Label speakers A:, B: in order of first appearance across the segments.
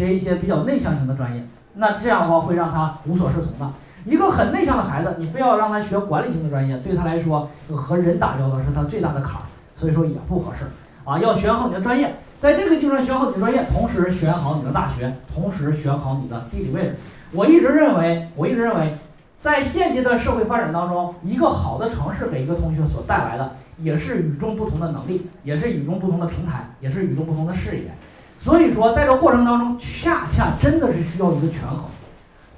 A: 学一些比较内向型的专业，那这样的话会让他无所适从的。一个很内向的孩子，你非要让他学管理型的专业，对他来说和人打交道是他最大的坎儿，所以说也不合适。啊，要选好你的专业，在这个基础上选好你的专业，同时选好你的大学，同时选好你的地理位置。我一直认为，我一直认为，在现阶段社会发展当中，一个好的城市给一个同学所带来的，也是与众不同的能力，也是与众不同的平台，也是与众不同的视野。所以说，在这过程当中，恰恰真的是需要一个权衡，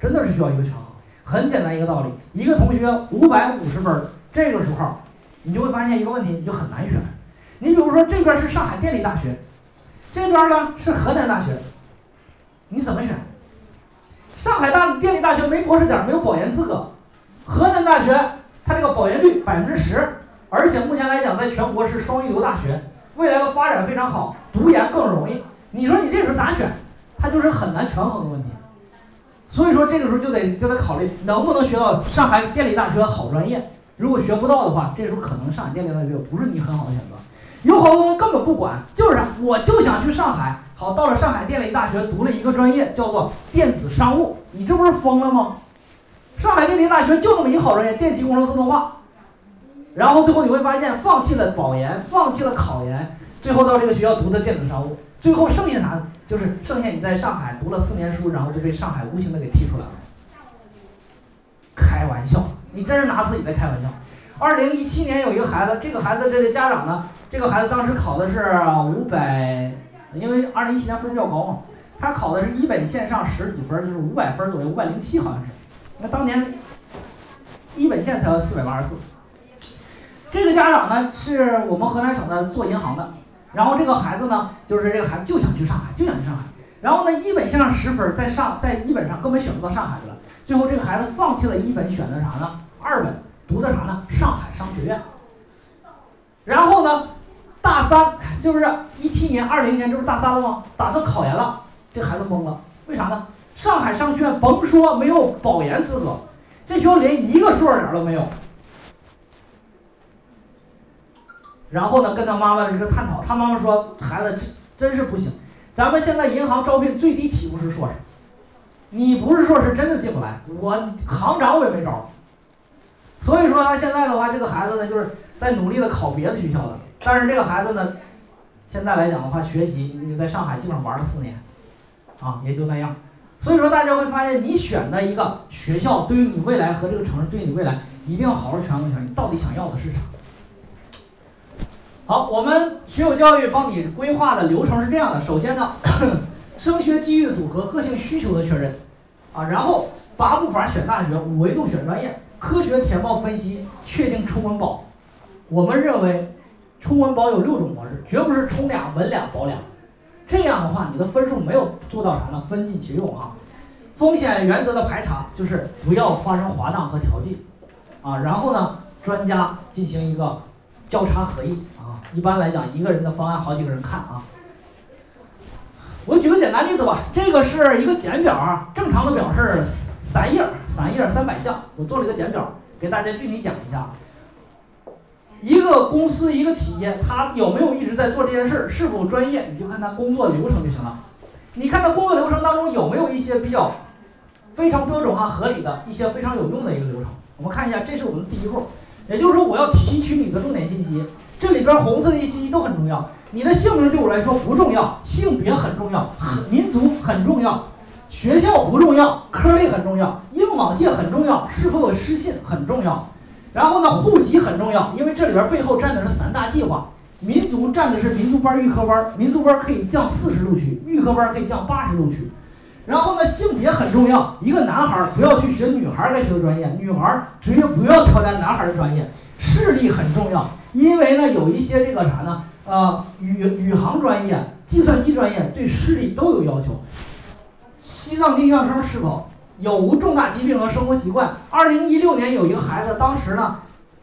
A: 真的是需要一个权衡。很简单一个道理，一个同学五百五十分，这个时候，你就会发现一个问题，你就很难选。你比如说这边是上海电力大学，这边呢是河南大学，你怎么选？上海大电力大学没博士点，没有保研资格；河南大学它这个保研率百分之十，而且目前来讲在全国是双一流大学，未来的发展非常好，读研更容易。你说你这时候咋选？它就是很难权衡的问题。所以说这个时候就得就得考虑能不能学到上海电力大学好专业。如果学不到的话，这时候可能上海电力大学不是你很好的选择。有好多人根本不管，就是，我就想去上海。好，到了上海电力大学读了一个专业，叫做电子商务。你这不是疯了吗？上海电力大学就那么一个好专业，电气工程自动化。然后最后你会发现，放弃了保研，放弃了考研，最后到这个学校读的电子商务。最后剩下啥？就是剩下你在上海读了四年书，然后就被上海无情的给踢出来了。开玩笑，你真是拿自己在开玩笑。二零一七年有一个孩子，这个孩子这个家长呢，这个孩子当时考的是五百，因为二零一七年分比较高嘛，他考的是一本线上十几分，就是五百分左右，五百零七好像是。那当年一本线才要四百八十四。这个家长呢是我们河南省的做银行的，然后这个孩子呢就是这个孩子就想去上海，就想去上海。然后呢一本线上十分，在上在一本上根本选不到上海的了。最后这个孩子放弃了一本，选的啥呢？二本。读的啥呢？上海商学院。然后呢，大三就是一七年、二零年，这不是大三了吗？打算考研了，这孩子懵了。为啥呢？上海商学院甭说没有保研资格，这学校连一个硕士点都没有。然后呢，跟他妈妈这个探讨，他妈妈说：“孩子真是不行，咱们现在银行招聘最低起步是硕士，你不是硕士真的进不来。我行长我也没招。”所以说他现在的话，这个孩子呢，就是在努力的考别的学校的。但是这个孩子呢，现在来讲的话，学习你在上海基本上玩了四年，啊，也就那样。所以说大家会发现，你选的一个学校，对于你未来和这个城市，对你未来一定要好好权衡一下，你到底想要的是啥。好，我们学有教育帮你规划的流程是这样的：首先呢，升学机遇组合、个性需求的确认，啊，然后八步法选大学，五维度选专业。科学填报分析确定冲文保，我们认为冲文保有六种模式，绝不是冲俩稳俩保俩，这样的话你的分数没有做到啥呢？分进其用哈。风险原则的排查就是不要发生滑档和调剂，啊，然后呢专家进行一个交叉合议，一般来讲一个人的方案好几个人看啊。我举个简单例子吧，这个是一个简表，正常的表是。三页，三页三百项，我做了一个简表，给大家具体讲一下。一个公司一个企业，他有没有一直在做这件事，是否专业，你就看他工作流程就行了。你看他工作流程当中有没有一些比较非常标准化、合理的一些非常有用的一个流程。我们看一下，这是我们第一步，也就是说我要提取你的重点信息，这里边红色的信息都很重要。你的姓名对我来说不重要，性别很重要，民族很重要。学校不重要，科类很重要，应往届很重要，是否有失信很重要。然后呢，户籍很重要，因为这里边背后占的是三大计划。民族占的是民族班、预科班，民族班可以降四十录取，预科班可以降八十录取。然后呢，性别很重要，一个男孩不要去学女孩该学的专业，女孩直接不要挑战男孩的专业。视力很重要，因为呢，有一些这个啥呢，呃，宇宇航专业、计算机专业对视力都有要求。西藏定向生是否有无重大疾病和生活习惯？二零一六年有一个孩子，当时呢，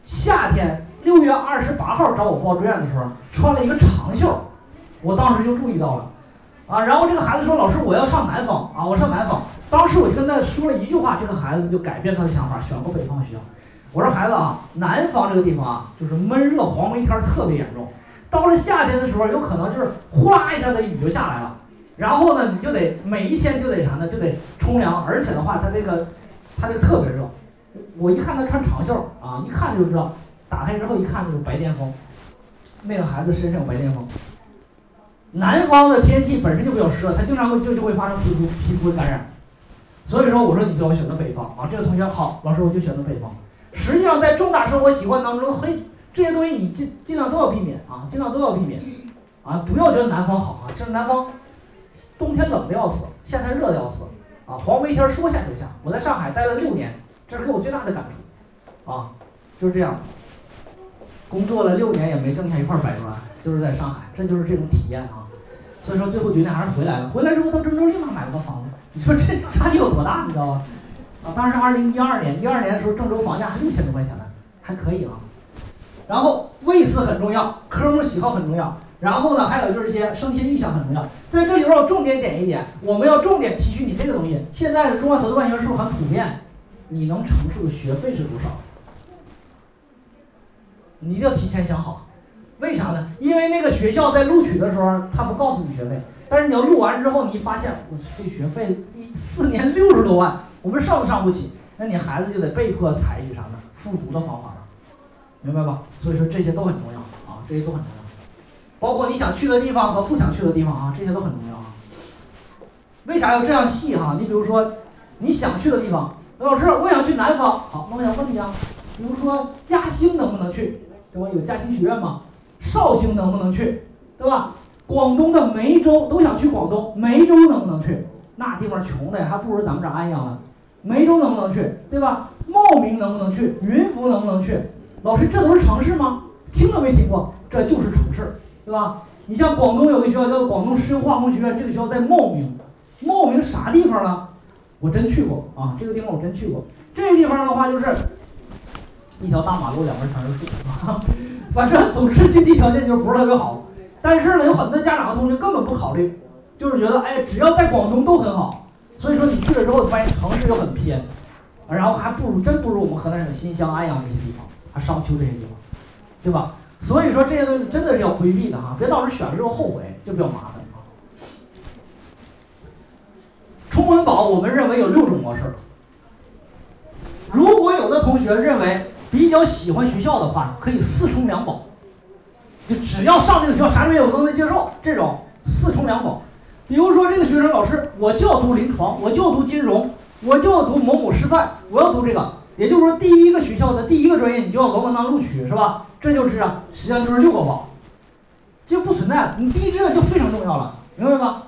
A: 夏天六月二十八号找我报志愿的时候，穿了一个长袖，我当时就注意到了，啊，然后这个孩子说：“老师，我要上南方啊，我上南方。”当时我就跟他说了一句话，这个孩子就改变他的想法，选过北方学校。我说：“孩子啊，南方这个地方啊，就是闷热黄梅天特别严重，到了夏天的时候，有可能就是呼啦一下子雨就下来了。”然后呢，你就得每一天就得啥呢？就得冲凉，而且的话，它这个它这个特别热。我一看他穿长袖啊，一看就知道，打开之后一看就是白癜风。那个孩子身上有白癜风。南方的天气本身就比较湿热，它经常会就就会发生皮肤皮肤的感染。所以说，我说你就要选择北方啊。这个同学好，老师我就选择北方。实际上，在重大生活习惯当中，嘿，这些东西你尽尽量都要避免啊，尽量都要避免啊，不要觉得南方好啊。其实南方冬天冷的要死，夏天热的要死啊。黄梅天说下就下。我在上海待了六年，这是给我最大的感触啊，就是这样。工作了六年也没挣下一块白砖，就是在上海，这就是这种体验啊。所以说最后决定还是回来了。回来之后到郑州立马买了个房子，你说这差距有多大，你知道吗？啊，当时二零一二年，一二年的时候郑州房价还六千多块钱呢，还可以啊。然后位次很重要，科目喜好很重要，然后呢还有就是些升迁意向很重要。在这里边我重点点一点，我们要重点提取你这个东西。现在的中外合作办学是不是很普遍？你能承受的学费是多少？你一定要提前想好。为啥呢？因为那个学校在录取的时候，他不告诉你学费，但是你要录完之后，你发现我这学费一四年六十多万，我们上都上不起，那你孩子就得被迫采取啥呢？复读的方法了，明白吧？所以说这些都很重要啊，这些都很重要，包括你想去的地方和不想去的地方啊，这些都很重要啊。为啥要这样细哈？你比如说你想去的地方，老师我想去南方，好，那我想问你啊，比如说嘉兴能不能去？对吧？有嘉兴学院吗？绍兴能不能去，对吧？广东的梅州都想去广东，梅州能不能去？那地方穷的呀，还不如咱们这安阳呢。梅州能不能去，对吧？茂名能不能去？云浮能不能去？老师，这都是城市吗？听都没听过，这就是城市，对吧？你像广东有个学校叫广东石油化工学院，这个学校在茂名。茂名啥地方呢？我真去过啊，这个地方我真去过。这个地方的话就是一条大马路，两边全是树。反正总之经济条件就不是特别好，但是呢，有很多家长和同学根本不考虑，就是觉得哎，只要在广东都很好。所以说你去了之后，发现城市又很偏，然后还不如真不如我们河南省新乡、安阳这些地方，还商丘这些地方，对吧？所以说这些东西真的是要规避的哈，别到时候选了之后后悔，就比较麻烦啊。冲温保，我们认为有六种模式。如果有的同学认为，比较喜欢学校的话，可以四冲两保，就只要上这个学校啥专业我都能接受。这种四冲两保，比如说这个学生老师，我就要读临床，我就要读金融，我就要读某某师范，我要读这个。也就是说，第一个学校的第一个专业你就要稳稳当录取，是吧？这就是啊，实际上就是六个保，就不存在了。你第一志愿就非常重要了，明白吗？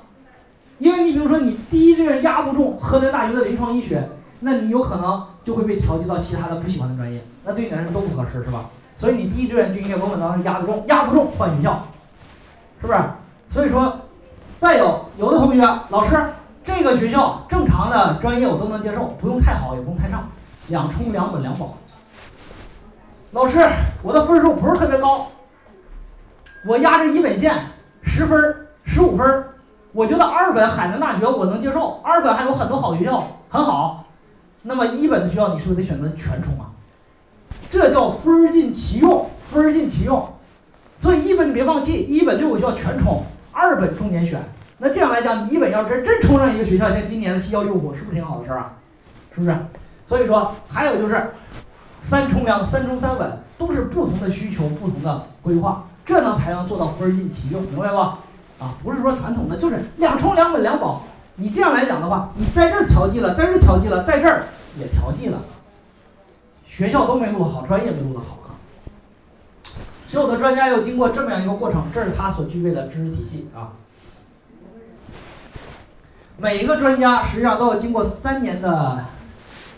A: 因为你比如说你第一志愿压不中河南大学的临床医学，那你有可能就会被调剂到其他的不喜欢的专业。那对你来说都不合适，是吧？所以你第一志愿就应该稳稳当当压得中，压不中换学校，是不是？所以说，再有有的同学，老师这个学校正常的专业我都能接受，不用太好，也不用太差，两冲两本两保。老师，我的分数不是特别高，我压着一本线，十分、十五分，我觉得二本海南大学我能接受，二本还有很多好学校，很好。那么一本的学校你是不是得选择全冲啊？这叫分儿尽其用，分儿尽其用。所以一本你别放弃，一本就有需要全冲，二本重点选。那这样来讲，你一本要真真冲上一个学校，像今年的西交六五，是不是挺好的事儿啊？是不是？所以说，还有就是三冲两三冲三稳，都是不同的需求，不同的规划，这呢才能做到分儿尽其用，明白不？啊，不是说传统的就是两冲两稳两保。你这样来讲的话，你在这儿调剂了，在这儿调剂了，在这儿也调剂了。学校都没录好，专业没录的好啊！所有的专家要经过这么样一个过程，这是他所具备的知识体系啊。每一个专家实际上都要经过三年的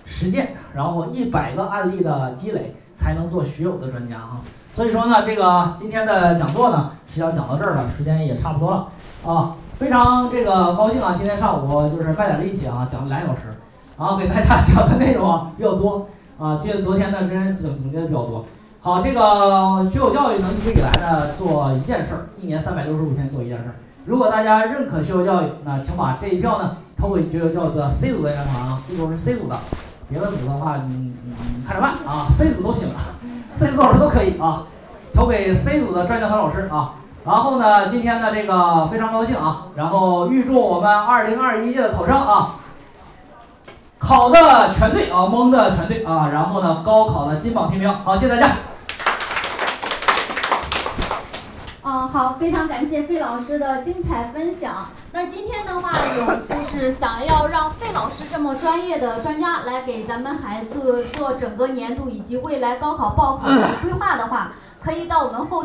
A: 实践，然后一百个案例的积累，才能做学友的专家哈。所以说呢，这个今天的讲座呢，实际上讲到这儿了，时间也差不多了啊。非常这个高兴啊，今天上午就是卖点力气啊，讲了俩小时，然后给大家 讲的内容啊比较多。啊，接着昨天呢，真总总结的比较多。好，这个学有教育能一直以来呢做一件事儿，一年三百六十五天做一件事儿。如果大家认可学有教育，那请把这一票呢投给学有教育的 C 组的家长啊，记住是 C 组的，别的组的话你你你看着办啊，C 组都行啊，C 组老师都可以啊，投给 C 组的专家和老师啊。然后呢，今天呢这个非常高兴啊，然后预祝我们二零二一届的考生啊，考的全对啊，蒙的全对啊，然后呢高考的金榜题名。好，谢谢大家。
B: 嗯，好，非常感谢费老师的精彩分享。那今天的话，有就是想要让费老师这么专业的专家来给咱们孩子做整个年度以及未来高考报考的规划的话，可以到我们后。